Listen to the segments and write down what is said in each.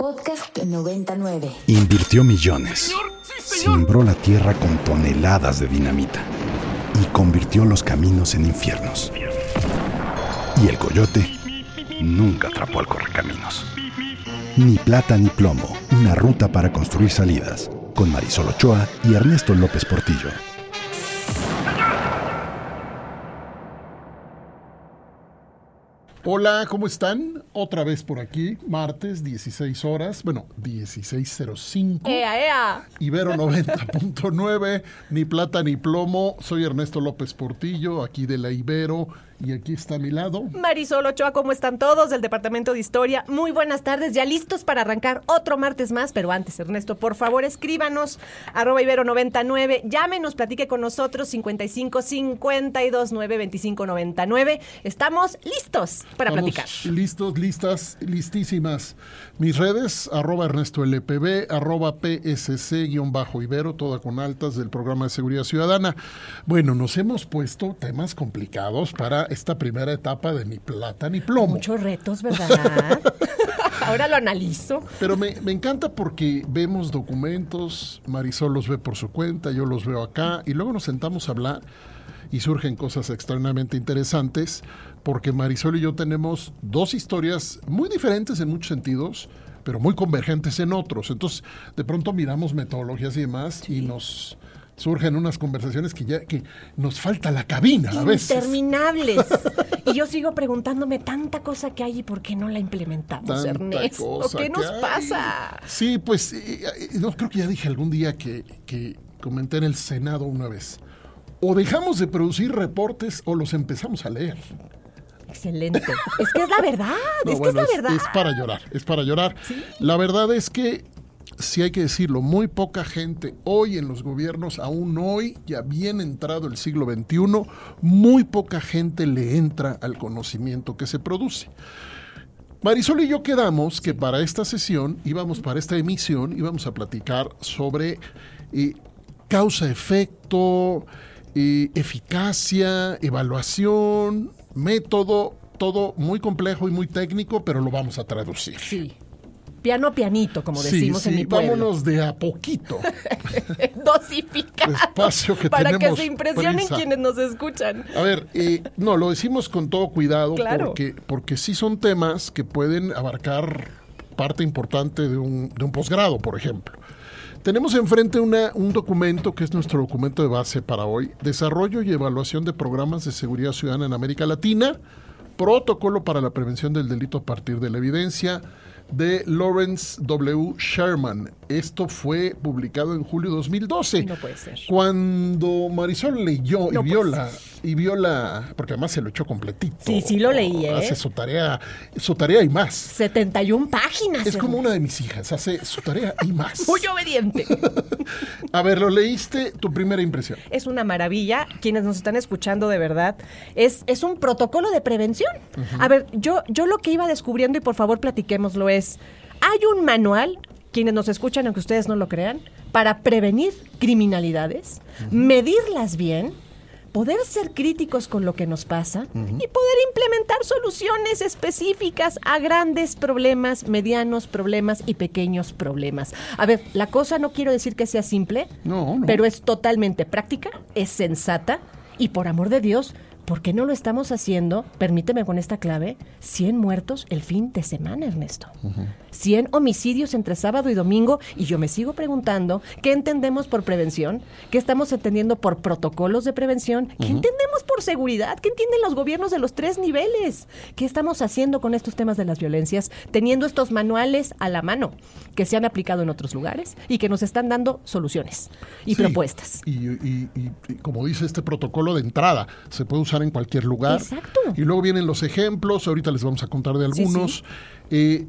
Podcast 99. Invirtió millones. Simbró la tierra con toneladas de dinamita. Y convirtió los caminos en infiernos. Y el coyote nunca atrapó al correcaminos. Ni plata ni plomo. Una ruta para construir salidas. Con Marisol Ochoa y Ernesto López Portillo. Hola, ¿cómo están? Otra vez por aquí, martes, 16 horas, bueno, 16.05. ¡Ea, ea! Ibero 90.9, ni plata ni plomo. Soy Ernesto López Portillo, aquí de la Ibero, y aquí está a mi lado. Marisol Ochoa, ¿cómo están todos del Departamento de Historia? Muy buenas tardes, ya listos para arrancar otro martes más, pero antes, Ernesto, por favor, escríbanos, arroba Ibero99, llámenos, platique con nosotros, 55 52 9 25 99. Estamos listos para Estamos platicar. Listos, listas, listísimas. Mis redes, arroba Ernesto LPB, arroba PSC-Ibero, toda con altas del programa de seguridad ciudadana. Bueno, nos hemos puesto temas complicados para esta primera etapa de ni plata ni plomo. Muchos retos, ¿verdad? Ahora lo analizo. Pero me, me encanta porque vemos documentos, Marisol los ve por su cuenta, yo los veo acá, y luego nos sentamos a hablar y surgen cosas extraordinariamente interesantes, porque Marisol y yo tenemos dos historias muy diferentes en muchos sentidos, pero muy convergentes en otros. Entonces, de pronto miramos metodologías y demás y nos surgen unas conversaciones que ya que nos falta la cabina a veces. Interminables. y yo sigo preguntándome tanta cosa que hay y por qué no la implementamos, Tanta Ernesto. cosa ¿Qué nos hay. pasa? Sí, pues eh, eh, no creo que ya dije algún día que, que comenté en el Senado una vez. O dejamos de producir reportes o los empezamos a leer. Excelente. Es que es la verdad. No, es que es la verdad. es para llorar, es para llorar. La verdad es que, si hay que decirlo, muy poca gente hoy en los gobiernos, aún hoy, ya bien entrado el siglo XXI, muy poca gente le entra al conocimiento que se produce. Marisol y yo quedamos que para esta sesión, íbamos para esta emisión, íbamos a platicar sobre eh, causa-efecto, eh, eficacia, evaluación, método, todo muy complejo y muy técnico, pero lo vamos a traducir. Sí. Piano pianito, como Sí, decimos en mi pueblo. vámonos de a poquito. Dosificado. Despacio que para que se impresionen prisa. quienes nos escuchan. A ver, eh, no, lo decimos con todo cuidado Claro. porque, porque sí son temas que pueden abarcar parte importante de un, de un posgrado, por ejemplo. Tenemos enfrente una, un documento que es nuestro documento de base para hoy, Desarrollo y Evaluación de Programas de Seguridad Ciudadana en América Latina, Protocolo para la Prevención del Delito a partir de la Evidencia, de Lawrence W. Sherman. Esto fue publicado en julio de 2012. No puede ser. Cuando Marisol leyó No y vio la, y vio la, porque además se lo echó completito. Sí, sí lo leí, ¿eh? Hace su tarea, su tarea y más. 71 páginas. Es como una de mis hijas, hace su tarea y más. Muy obediente. A ver, lo leíste, tu primera impresión. es una maravilla. Quienes nos están escuchando de verdad, es, es un protocolo de prevención. A ver, yo, yo lo que iba descubriendo, y por favor platiquémoslo, es, hay un manual, quienes nos escuchan, aunque ustedes no lo crean, para prevenir criminalidades, medirlas bien, poder ser críticos con lo que nos pasa y poder implementar soluciones específicas a grandes problemas, medianos problemas y pequeños problemas. A ver, la cosa no quiero decir que sea simple, No, no. pero es totalmente práctica, es sensata y por amor de Dios, ¿por qué no lo estamos haciendo? Permíteme con esta clave, 100 muertos el fin de semana, Ernesto. 100 homicidios entre sábado y domingo y yo me sigo preguntando, ¿qué entendemos por prevención? ¿Qué estamos entendiendo por protocolos de prevención? ¿Qué entendemos por seguridad? ¿Qué entienden los gobiernos de los tres niveles? ¿Qué estamos haciendo con estos temas de las violencias? Teniendo estos manuales a la mano que se han aplicado en otros lugares y que nos están dando soluciones y Sí, propuestas. Y, y- y- y como dice este protocolo de entrada, se puede usar en cualquier lugar. Exacto. Y luego vienen los ejemplos, ahorita les vamos a contar de Sí, algunos. Eh,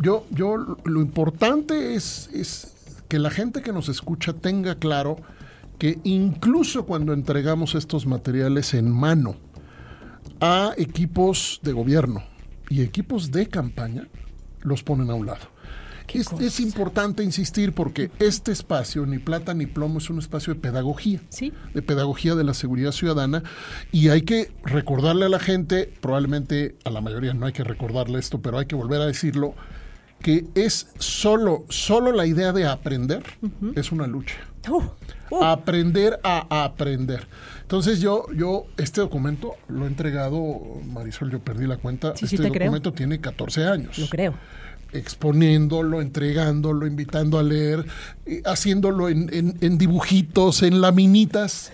yo, yo, lo importante es, es que la gente que nos escucha tenga claro que incluso cuando entregamos estos materiales en mano a equipos de gobierno y equipos de campaña, los ponen a un lado. Es, es importante insistir porque este espacio, ni plata ni plomo, es un espacio de pedagogía, Sí. de pedagogía de la seguridad ciudadana y hay que recordarle a la gente, probablemente a la mayoría no hay que recordarle esto, pero hay que volver a decirlo, que es solo, solo la idea de aprender, es una lucha. Uh, uh. Aprender a aprender. Entonces yo, yo, este documento lo he entregado, Marisol, yo perdí la cuenta. Sí, sí este creo. documento tiene 14 años. Lo creo. Exponiéndolo, entregándolo, invitando a leer, eh, haciéndolo en, en- en dibujitos, en laminitas,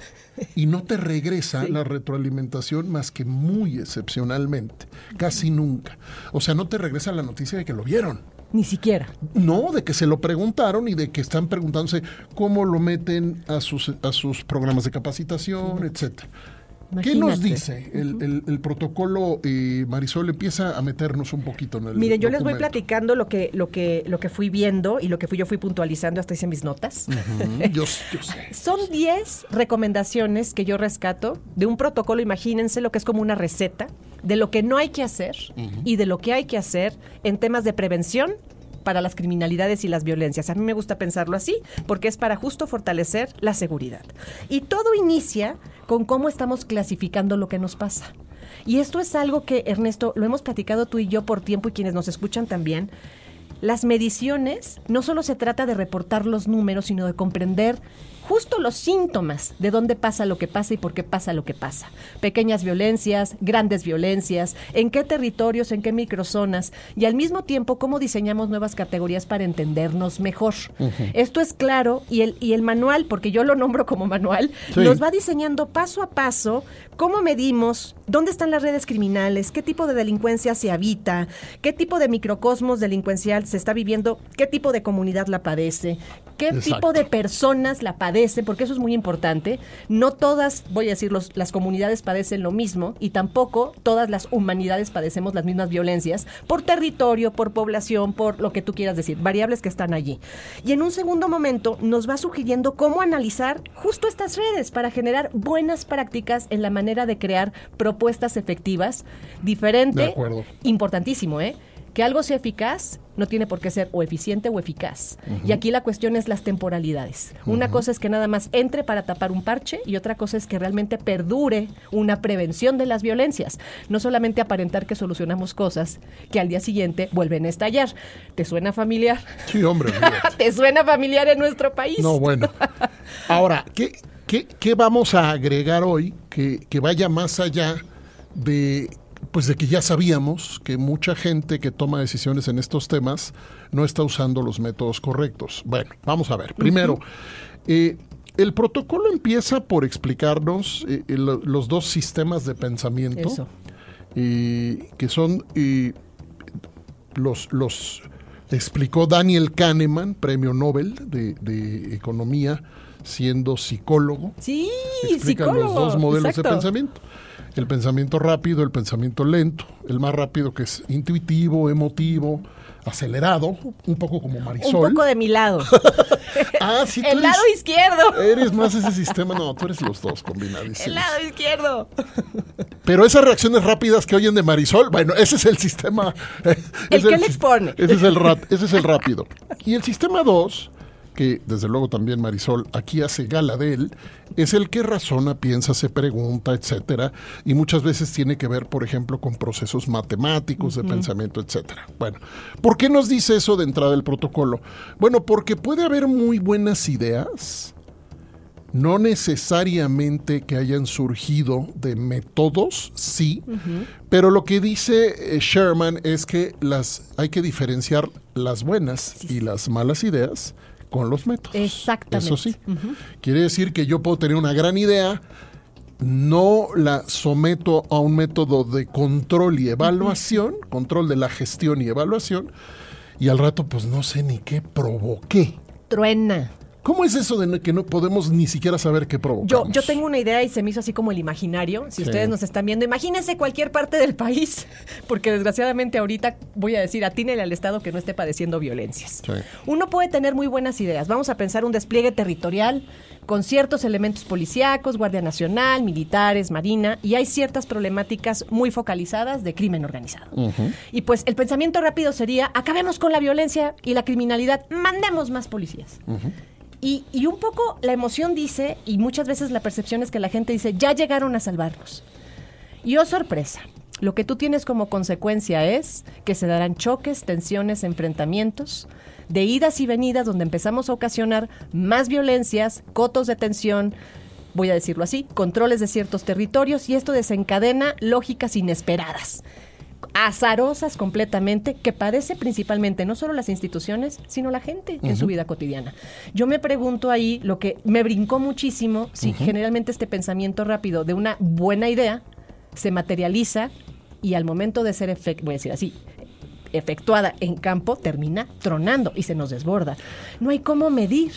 y no te regresa la retroalimentación más que muy excepcionalmente, casi nunca. O sea, no te regresa la noticia de que lo vieron. Ni siquiera. No, de que se lo preguntaron y de que están preguntándose cómo lo meten a sus, a sus programas de capacitación, etcétera. ¿Qué nos dice el, el- el protocolo? eh, Marisol empieza a meternos un poquito en el Miren, yo les voy platicando lo que, lo que, lo que fui viendo y lo que fui, yo fui puntualizando, hasta hice mis notas. Ujú, yo, yo sé. Son 10 recomendaciones que yo rescato de un protocolo, imagínense lo que es como una receta de lo que no hay que hacer y de lo que hay que hacer en temas de prevención para las criminalidades y las violencias. A mí me gusta pensarlo así, porque es para justo fortalecer la seguridad. Y todo inicia con cómo estamos clasificando lo que nos pasa. Y esto es algo que, Ernesto, lo hemos platicado tú y yo por tiempo y quienes nos escuchan también. Las mediciones no solo se trata de reportar los números, sino de comprender justo los síntomas de dónde pasa lo que pasa y por qué pasa lo que pasa. Pequeñas violencias, grandes violencias, en qué territorios, en qué microzonas y al mismo tiempo cómo diseñamos nuevas categorías para entendernos mejor. Esto es claro y el, y el manual, porque yo lo nombro como manual, Sí. nos va diseñando paso a paso cómo medimos, dónde están las redes criminales, qué tipo de delincuencia se habita, qué tipo de microcosmos delincuencial se está viviendo, qué tipo de comunidad la padece, qué Exacto. tipo de personas la padecen, porque eso es muy importante. No todas, voy a decir, los- las comunidades padecen lo mismo y tampoco todas las humanidades padecemos las mismas violencias por territorio, por población, por lo que tú quieras decir, variables que están allí. Y en un segundo momento nos va sugiriendo cómo analizar justo estas redes para generar buenas prácticas en la manera de crear propuestas efectivas, diferente, De acuerdo. importantísimo, ¿eh? Que algo sea eficaz no tiene por qué ser o eficiente o eficaz. Y aquí la cuestión es las temporalidades. Una cosa es que nada más entre para tapar un parche y otra cosa es que realmente perdure una prevención de las violencias. No solamente aparentar que solucionamos cosas que al día siguiente vuelven a estallar. ¿Te suena familiar? Sí, hombre. ¿Te suena familiar en nuestro país? No, bueno. Ahora, ¿qué, qué, qué vamos a agregar hoy que, que vaya más allá de, pues de que ya sabíamos que mucha gente que toma decisiones en estos temas no está usando los métodos correctos? Bueno, vamos a ver. Primero, eh, el protocolo empieza por explicarnos eh, eh, lo- los dos sistemas de pensamiento Eso. eh, que son eh, los, los explicó Daniel Kahneman, premio Nobel de, de Economía, siendo psicólogo. Sí, Explican psicólogo. los dos modelos exacto. de pensamiento. El pensamiento rápido, el pensamiento lento. El más rápido que es intuitivo, emotivo, acelerado, un poco como Marisol. Un poco de mi lado. Ah, sí, tú El eres- lado izquierdo. Eres más ese sistema, no, tú eres los dos combinadísimos. El lado izquierdo. Pero esas reacciones rápidas que oyen de Marisol, bueno, ese es el sistema. El que sis- le expone. Ese es el, rat- ese es el rápido. Y el sistema 2, que desde luego también Marisol aquí hace gala de él, es el que razona, piensa, se pregunta, etcétera, y muchas veces tiene que ver, por ejemplo, con procesos matemáticos de pensamiento, etcétera. Bueno, ¿por qué nos dice eso de entrada el protocolo? Bueno, porque puede haber muy buenas ideas, no necesariamente que hayan surgido de métodos, sí, pero lo que dice eh, Sherman es que las hay que diferenciar las buenas y las malas ideas con los métodos. Exactamente. Eso sí. Quiere decir que yo puedo tener una gran idea, no la someto a un método de control y evaluación, control de la gestión y evaluación, y al rato pues no sé ni qué provoqué. Truena. ¿Cómo es eso de que no podemos ni siquiera saber qué provocamos? yo tengo una idea y se me hizo así como el imaginario. Si Sí. ustedes nos están viendo, imagínense cualquier parte del país, porque desgraciadamente ahorita voy a decir, atínele al Estado que no esté padeciendo violencias. Sí. Uno puede tener muy buenas ideas. Vamos a pensar un despliegue territorial con ciertos elementos policíacos, Guardia Nacional, militares, Marina, y hay ciertas problemáticas muy focalizadas de crimen organizado. Y pues el pensamiento rápido sería, acabemos con la violencia y la criminalidad, mandemos más policías. Y, y un poco la emoción dice, y muchas veces la percepción es que la gente dice, ya llegaron a salvarnos. Y oh sorpresa, lo que tú tienes como consecuencia es que se darán choques, tensiones, enfrentamientos, de idas y venidas donde empezamos a ocasionar más violencias, cotos de tensión, voy a decirlo así, controles de ciertos territorios y esto desencadena lógicas inesperadas azarosas completamente que padece principalmente no solo las instituciones, sino la gente en su vida cotidiana. Yo me pregunto ahí, lo que me brincó muchísimo, si generalmente este pensamiento rápido de una buena idea se materializa y al momento de ser, voy a decir así, efectuada en campo, termina tronando y se nos desborda. No hay cómo medir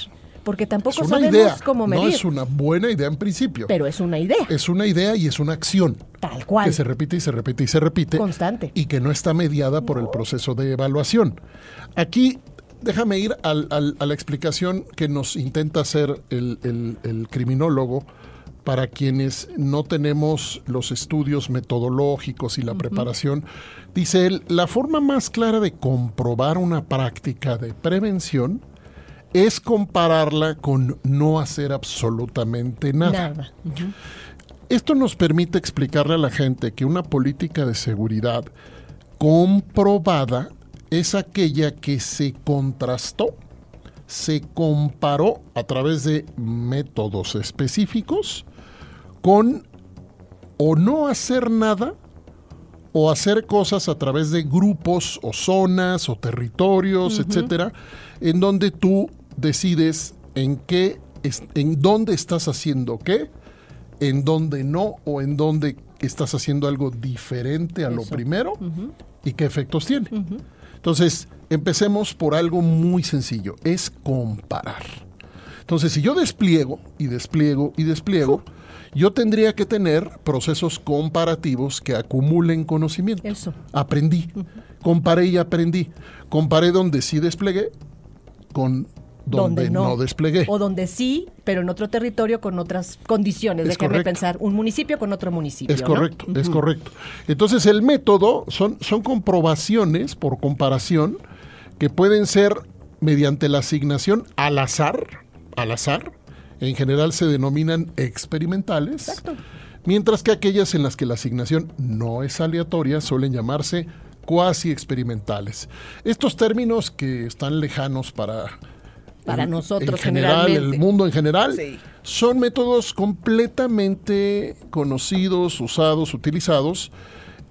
porque tampoco sabemos idea. cómo medir. No es una buena idea en principio. Pero es una idea. Es una idea y es una acción. Tal cual. Que se repite y se repite y se repite. Constante. Y que no está mediada por el proceso de evaluación. Aquí déjame ir al, al, a la explicación que nos intenta hacer el, el, el, criminólogo para quienes no tenemos los estudios metodológicos y la uh -huh. preparación. Dice él, la forma más clara de comprobar una práctica de prevención es compararla con no hacer absolutamente nada. Nada. Uh -huh. Esto nos permite explicarle a la gente que una política de seguridad comprobada es aquella que se contrastó, se comparó a través de métodos específicos con o no hacer nada o hacer cosas a través de grupos o zonas o territorios, uh -huh. etcétera, en donde tú decides en qué, en dónde estás haciendo qué, en dónde no o en dónde estás haciendo algo diferente a Eso. lo primero Uh -huh. y qué efectos tiene. Uh -huh. Entonces, empecemos por algo muy sencillo, es comparar. Entonces, si yo despliego y despliego y despliego, yo tendría que tener procesos comparativos que acumulen conocimiento. Eso. Aprendí, comparé y aprendí. Comparé donde sí desplegué con donde, no. desplegué. O donde sí, pero en otro territorio con otras condiciones. Es correcto. pensar, un municipio con otro municipio. Es ¿no? correcto, es correcto. Entonces el método son, son comprobaciones por comparación que pueden ser mediante la asignación al azar, al azar, en general se denominan experimentales, Exacto. mientras que aquellas en las que la asignación no es aleatoria suelen llamarse cuasi experimentales. Estos términos que están lejanos para Para en- nosotros en general, generalmente. el mundo en general, Sí. son métodos completamente conocidos, usados, utilizados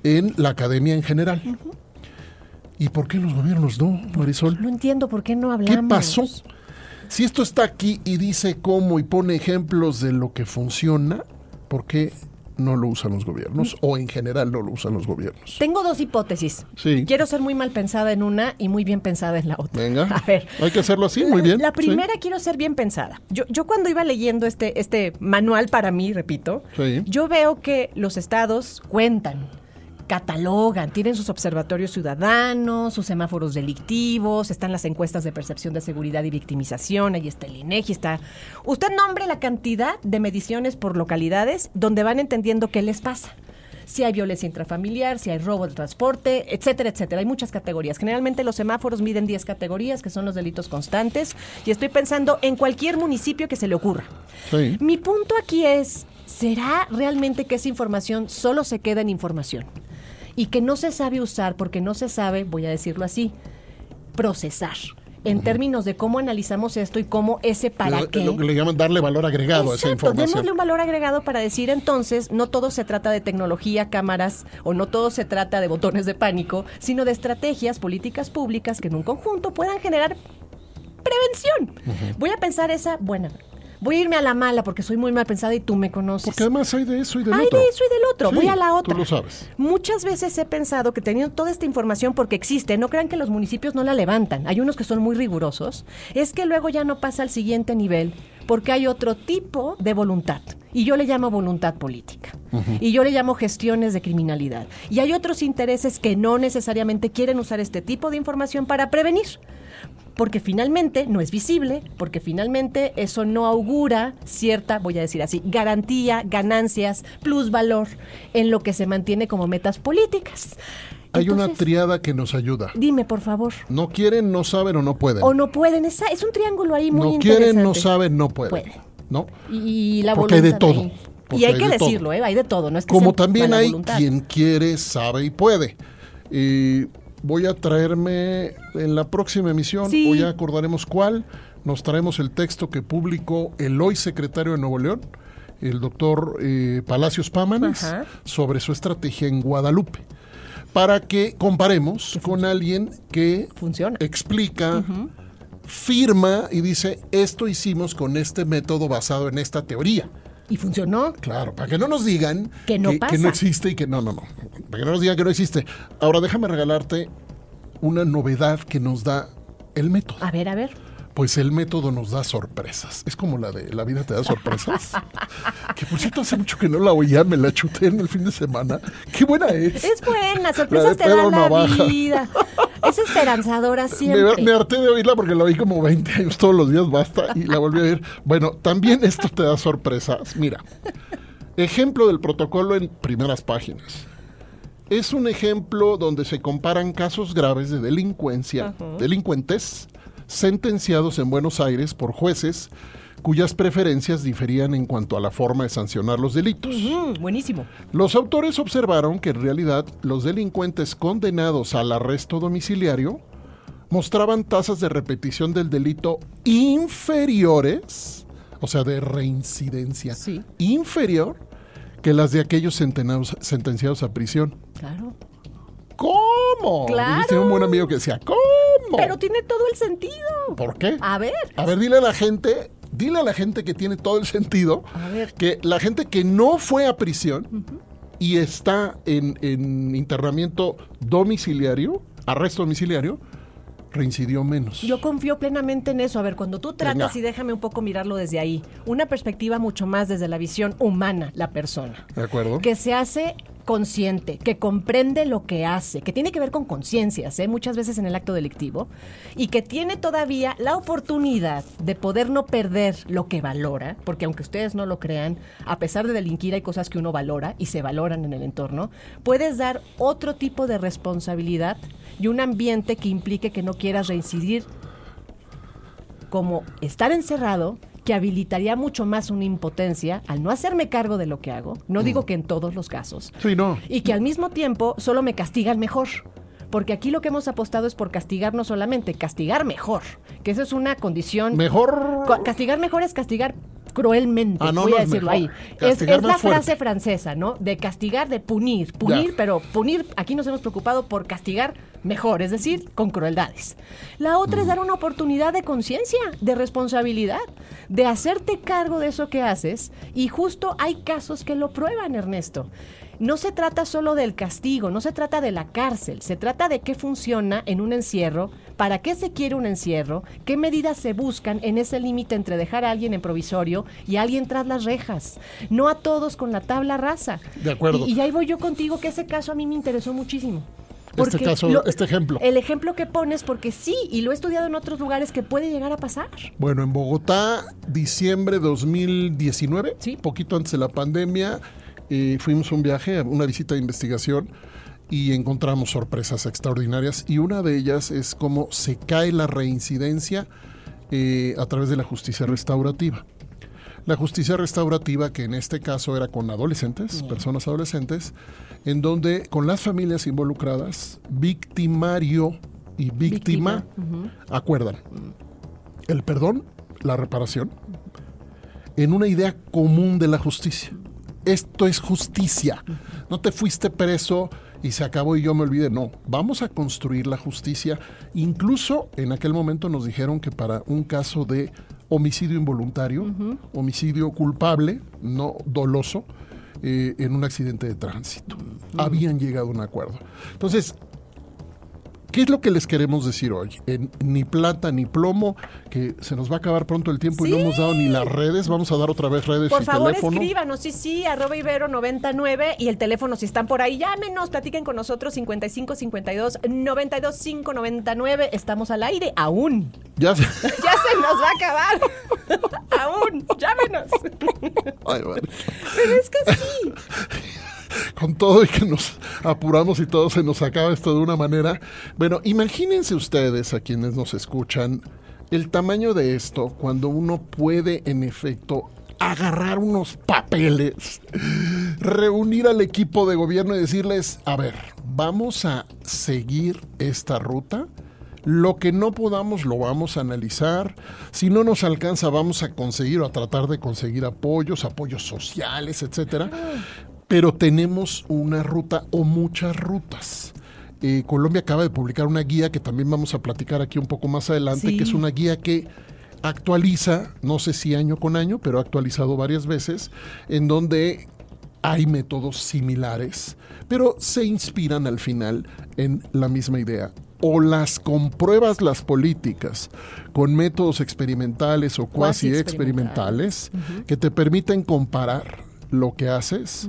en la academia en general. ¿Y por qué los gobiernos no, Marisol? No entiendo por qué no hablamos. ¿Qué pasó? Si esto está aquí y dice cómo y pone ejemplos de lo que funciona, ¿por qué no lo usan los gobiernos? O en general no lo usan los gobiernos. Tengo dos hipótesis. Sí. Quiero ser muy mal pensada en una y muy bien pensada en la otra. Venga. A ver. Hay que hacerlo así, muy bien. La primera quiero ser bien pensada. Yo, yo cuando iba leyendo este, este manual para mí, repito, Sí. yo veo que los estados cuentan, catalogan, tienen sus observatorios ciudadanos, sus semáforos delictivos, están las encuestas de percepción de seguridad y victimización, ahí está el INEGI, está... Usted nombre la cantidad de mediciones por localidades donde van entendiendo qué les pasa si hay violencia intrafamiliar, si hay robo de transporte, etcétera, etcétera. Hay muchas categorías. Generalmente los semáforos miden 10 categorías, que son los delitos constantes, y estoy pensando en cualquier municipio que se le ocurra. Sí. Mi punto aquí es, ¿será realmente que esa información solo se queda en información? Y que no se sabe usar porque no se sabe, voy a decirlo así, procesar. En términos de cómo analizamos esto y cómo ese para Lo- qué. Lo que le llaman darle valor agregado a esa información. démosle un valor agregado para decir entonces, no todo se trata de tecnología, cámaras, o no todo se trata de botones de pánico, sino de estrategias, políticas públicas que en un conjunto puedan generar prevención. Voy a pensar esa, bueno, voy a irme a la mala porque soy muy mal pensada y tú me conoces. Porque además hay de eso y del Hay otro. de eso y del otro. Sí, Voy a la otra. Tú lo sabes. Muchas veces he pensado que teniendo toda esta información porque existe, no crean que los municipios no la levantan. Hay unos que son muy rigurosos. Es que luego ya no pasa al siguiente nivel porque hay otro tipo de voluntad. Y yo le llamo voluntad política. Y yo le llamo gestiones de criminalidad. Y hay otros intereses que no necesariamente quieren usar este tipo de información para prevenir porque finalmente no es visible, porque finalmente eso no augura cierta, voy a decir así, garantía, ganancias, plusvalor en lo que se mantiene como metas políticas. Hay una triada que nos ayuda. Dime, por favor. No quieren, no saben o no pueden. O no pueden, esa- es un triángulo ahí muy no interesante. quieren, no saben, no pueden. Pueden. ¿No? Y la Porque hay de voluntad todo. porque Y hay que de decirlo, ¿eh? Hay de todo, no es que Como también hay voluntad. quien quiere, sabe y puede. Y voy a traerme en la próxima emisión, Sí. o ya acordaremos cuál, nos traemos el texto que publicó el hoy secretario de Nuevo León, el doctor eh, Palacios Pámanes, Ajá. sobre su estrategia en Guadalupe, para que comparemos con alguien que Funciona. explica, firma y dice, esto hicimos con este método basado en esta teoría. Y funcionó. Claro, para que no nos digan Que no pasa. no existe y que no, no, no. Para que no nos digan que no existe. Ahora déjame regalarte una novedad que nos da el método. A ver, a ver. Pues el método nos da sorpresas. Es como la de La vida te da sorpresas. que por cierto hace mucho que no la oía, me la chuté en el fin de semana. Qué buena es. Es buena, sorpresas te dan la vida. Es esperanzadora siempre. Me, me harté de oírla porque la oí como 20 años todos los días, basta, y la volví a oír. Bueno, también esto te da sorpresas. Mira, ejemplo del protocolo en primeras páginas. Es un ejemplo donde se comparan casos graves de delincuencia, delincuentes, sentenciados en Buenos Aires por jueces cuyas preferencias diferían en cuanto a la forma de sancionar los delitos. Buenísimo. Los autores observaron que en realidad los delincuentes condenados al arresto domiciliario mostraban tasas de repetición del delito inferiores, o sea, de reincidencia Sí. inferior que las de aquellos sentenciados a prisión. Claro. ¿Cómo? Claro. Dijiste un buen amigo que decía, ¿cómo? Pero tiene todo el sentido. ¿Por qué? A ver. A ver, dile a la gente, dile a la gente que tiene todo el sentido, A ver. que la gente que no fue a prisión y está en, en internamiento domiciliario, arresto domiciliario, reincidió menos. Yo confío plenamente en eso. A ver, cuando tú tratas, Venga. y déjame un poco mirarlo desde ahí, una perspectiva mucho más desde la visión humana, la persona, ¿De acuerdo? que se hace consciente, que comprende lo que hace, que tiene que ver con conciencias, ¿eh? muchas veces en el acto delictivo, y que tiene todavía la oportunidad de poder no perder lo que valora, porque aunque ustedes no lo crean, a pesar de delinquir hay cosas que uno valora y se valoran en el entorno, puedes dar otro tipo de responsabilidad y un ambiente que implique que no quieras reincidir como estar encerrado que habilitaría mucho más una impotencia al no hacerme cargo de lo que hago, no digo que en todos los casos, Sí, no. y que al mismo tiempo solo me castigan mejor. Porque aquí lo que hemos apostado es por castigar no solamente, castigar mejor, que eso es una condición... Mejor. Castigar mejor es castigar cruelmente, Ah, no, voy a decirlo mejor. ahí. Es, Castigar es la fuerte. frase francesa, ¿no? De castigar, de punir, punir, Ya. pero punir, aquí nos hemos preocupado por castigar mejor, es decir, con crueldades. La otra es dar una oportunidad de conciencia, de responsabilidad, de hacerte cargo de eso que haces y justo hay casos que lo prueban, Ernesto. No se trata solo del castigo, no se trata de la cárcel, se trata de qué funciona en un encierro, para qué se quiere un encierro, qué medidas se buscan en ese límite entre dejar a alguien en provisorio y a alguien tras las rejas. No a todos con la tabla rasa. De acuerdo. Y, y ahí voy yo contigo, que ese caso a mí me interesó muchísimo. Este caso, este ejemplo. El ejemplo que pones, porque sí, y lo he estudiado en otros lugares que puede llegar a pasar. Bueno, en Bogotá, diciembre 2019, Sí. poquito antes de la pandemia, eh, fuimos a un viaje, una visita de investigación y encontramos sorpresas extraordinarias y una de ellas es cómo se cae la reincidencia eh, a través de la justicia restaurativa. La justicia restaurativa, que en este caso era con adolescentes, personas adolescentes, en donde con las familias involucradas, victimario y víctima, acuerdan el perdón, la reparación, en una idea común de la justicia. Esto es justicia. No te fuiste preso y se acabó y yo me olvidé. No, vamos a construir la justicia. Incluso en aquel momento nos dijeron que para un caso de homicidio involuntario, homicidio culpable, no doloso, eh, en un accidente de tránsito. Habían llegado a un acuerdo. Entonces, ¿Qué es lo que les queremos decir hoy? En ni plata ni plomo, que se nos va a acabar pronto el tiempo y no hemos dado ni las redes. Vamos a dar otra vez redes Por y favor, teléfono. escríbanos, sí, sí, arroba ibero 99 y el teléfono si están por ahí, llámenos, platiquen con nosotros 55 52 92 599. Estamos al aire aún. Ya se- Ya se nos va a acabar. aún, llámenos. Ay, madre. Pero es que sí. Con todo y que nos apuramos y todo se nos acaba esto de una manera. Bueno, imagínense ustedes a quienes nos escuchan el tamaño de esto cuando uno puede en efecto agarrar unos papeles, reunir al equipo de gobierno y decirles, a ver, vamos a seguir esta ruta. Lo que no podamos lo vamos a analizar. Si no nos alcanza, vamos a conseguir o a tratar de conseguir apoyos, apoyos sociales, etcétera. Pero tenemos una ruta o muchas rutas. Eh, Colombia acaba de publicar una guía que también vamos a platicar aquí un poco más adelante, Sí. que es una guía que actualiza, no sé si año con año, pero ha actualizado varias veces, en donde hay métodos similares, pero se inspiran al final en la misma idea. O las compruebas las políticas con métodos experimentales o cuasi experimentales que te permiten comparar lo que haces,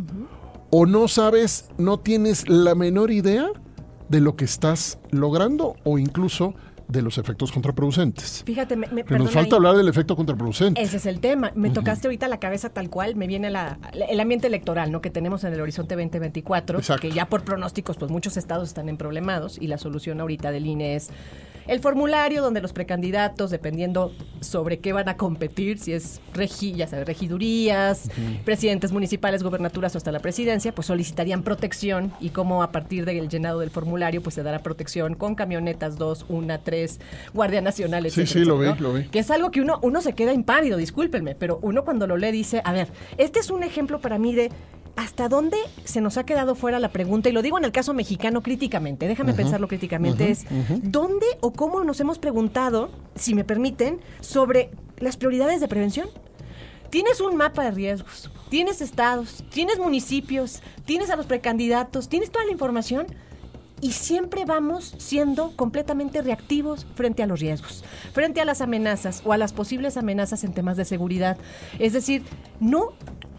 o no sabes, no tienes la menor idea de lo que estás logrando o incluso de los efectos contraproducentes. Fíjate, me, me- Que nos falta ahí. hablar del efecto contraproducente. Ese es el tema. Me tocaste ahorita la cabeza tal cual, me viene la- el ambiente electoral, ¿no? Que tenemos en el horizonte 2024, Exacto. que ya por pronósticos, pues muchos estados están en problemados y la solución ahorita del INE es el formulario donde los precandidatos, dependiendo sobre qué van a competir, si es regi, ya sabes, regidurías, presidentes municipales, gobernaturas o hasta la presidencia, pues solicitarían protección y cómo a partir del llenado del formulario, pues se dará protección con camionetas 2, 1, 3, Guardia Nacional, Sí, etcétera, sí, lo etcétera, vi, lo vi. Que es algo que uno, uno se queda impávido, discúlpenme, pero uno cuando lo lee dice, a ver, este es un ejemplo para mí de hasta dónde se nos ha quedado fuera la pregunta, y lo digo en el caso mexicano críticamente, déjame pensarlo críticamente, es dónde o cómo nos hemos preguntado, si me permiten, sobre las prioridades de prevención. Tienes un mapa de riesgos, tienes estados, tienes municipios, tienes a los precandidatos, tienes toda la información y siempre vamos siendo completamente reactivos frente a los riesgos, frente a las amenazas o a las posibles amenazas en temas de seguridad. Es decir, no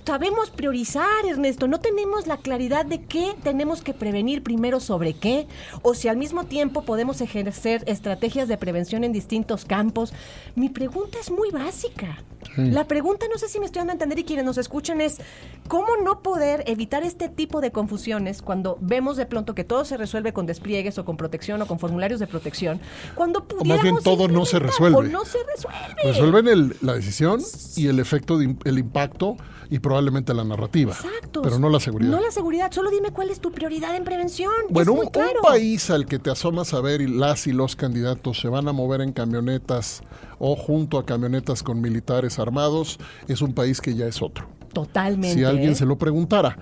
sabemos priorizar, Ernesto, no tenemos la claridad de qué tenemos que prevenir primero sobre qué, o si al mismo tiempo podemos ejercer estrategias de prevención en distintos campos. Mi pregunta es muy básica. La pregunta, no sé si me estoy dando a entender y quienes nos escuchan es, ¿cómo no poder evitar este tipo de confusiones cuando vemos de pronto que todo se resuelve con despliegues o con protección o con formularios de protección? Cuando O más bien pudiéramos todo no se resuelve. O no se resuelve. Resuelven el- la decisión y el efecto, de, el impacto y probablemente la narrativa. Exacto. Pero no la seguridad. No la seguridad. Solo dime cuál es tu prioridad en prevención. Bueno, un, claro. un país al que te asomas a ver y las y los candidatos se van a mover en camionetas o junto a camionetas con militares armados, es un país que ya es otro. Totalmente. Si alguien se lo preguntara.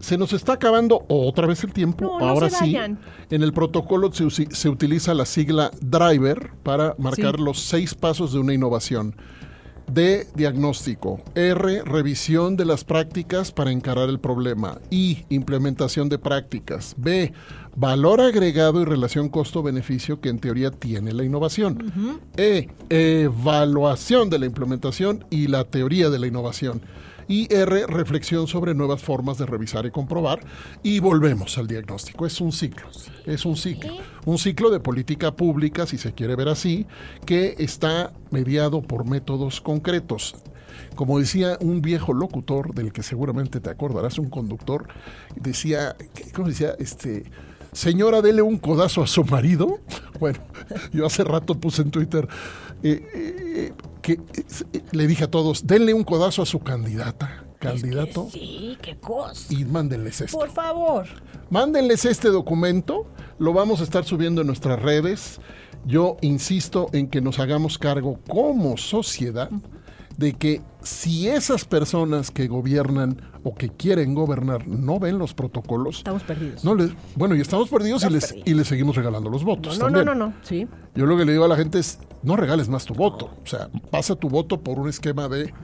Se nos está acabando otra vez el tiempo. No, Ahora sí. En el protocolo se, utiliza la sigla driver para marcar Sí. los seis pasos de una innovación. D, diagnóstico. R, revisión de las prácticas para encarar el problema. I, implementación de prácticas. B, valor agregado y relación costo-beneficio que en teoría tiene la innovación. E, evaluación de la implementación y la teoría de la innovación. Y R, reflexión sobre nuevas formas de revisar y comprobar. Y volvemos al diagnóstico. Es un ciclo. Es un ciclo. Un ciclo de política pública, si se quiere ver así, que está mediado por métodos concretos. Como decía un viejo locutor, del que seguramente te acordarás, un conductor, decía, ¿qué- ¿cómo decía? Este, señora, dele un codazo a su marido. Bueno, yo hace rato puse en Twitter eh, eh, que eh, le dije a todos, denle un codazo a su candidata, candidato, Sí, qué cosa. y mándenles esto. Por favor. Mándenles este documento, lo vamos a estar subiendo en nuestras redes. Yo insisto en que nos hagamos cargo como sociedad de que si esas personas que gobiernan o que quieren gobernar no ven los protocolos, Estamos perdidos. no les, bueno, y estamos perdidos y les, perdidos. y les seguimos regalando los votos. no, no, también. no, no. Sí. Yo lo que le digo a la gente es, no regales más tu voto. O sea, pasa tu voto por un esquema de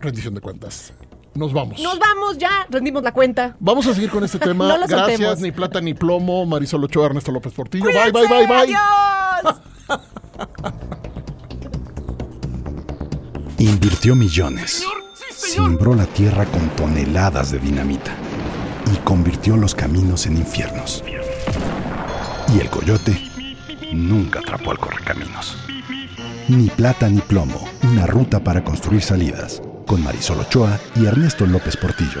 rendición de cuentas. Nos vamos. Nos vamos ya. Rendimos la cuenta. Vamos a seguir con este tema. No lo Gracias, soltemos. ni plata ni plomo. Marisol Ochoa, Ernesto López Portillo. Bye, bye, bye, bye. Adiós. Invirtió millones. Simbró la tierra con toneladas de dinamita. Y convirtió los caminos en infiernos. Y el coyote nunca atrapó al correcaminos. Ni plata ni plomo. Una ruta para construir salidas. Con Marisol Ochoa y Ernesto López Portillo.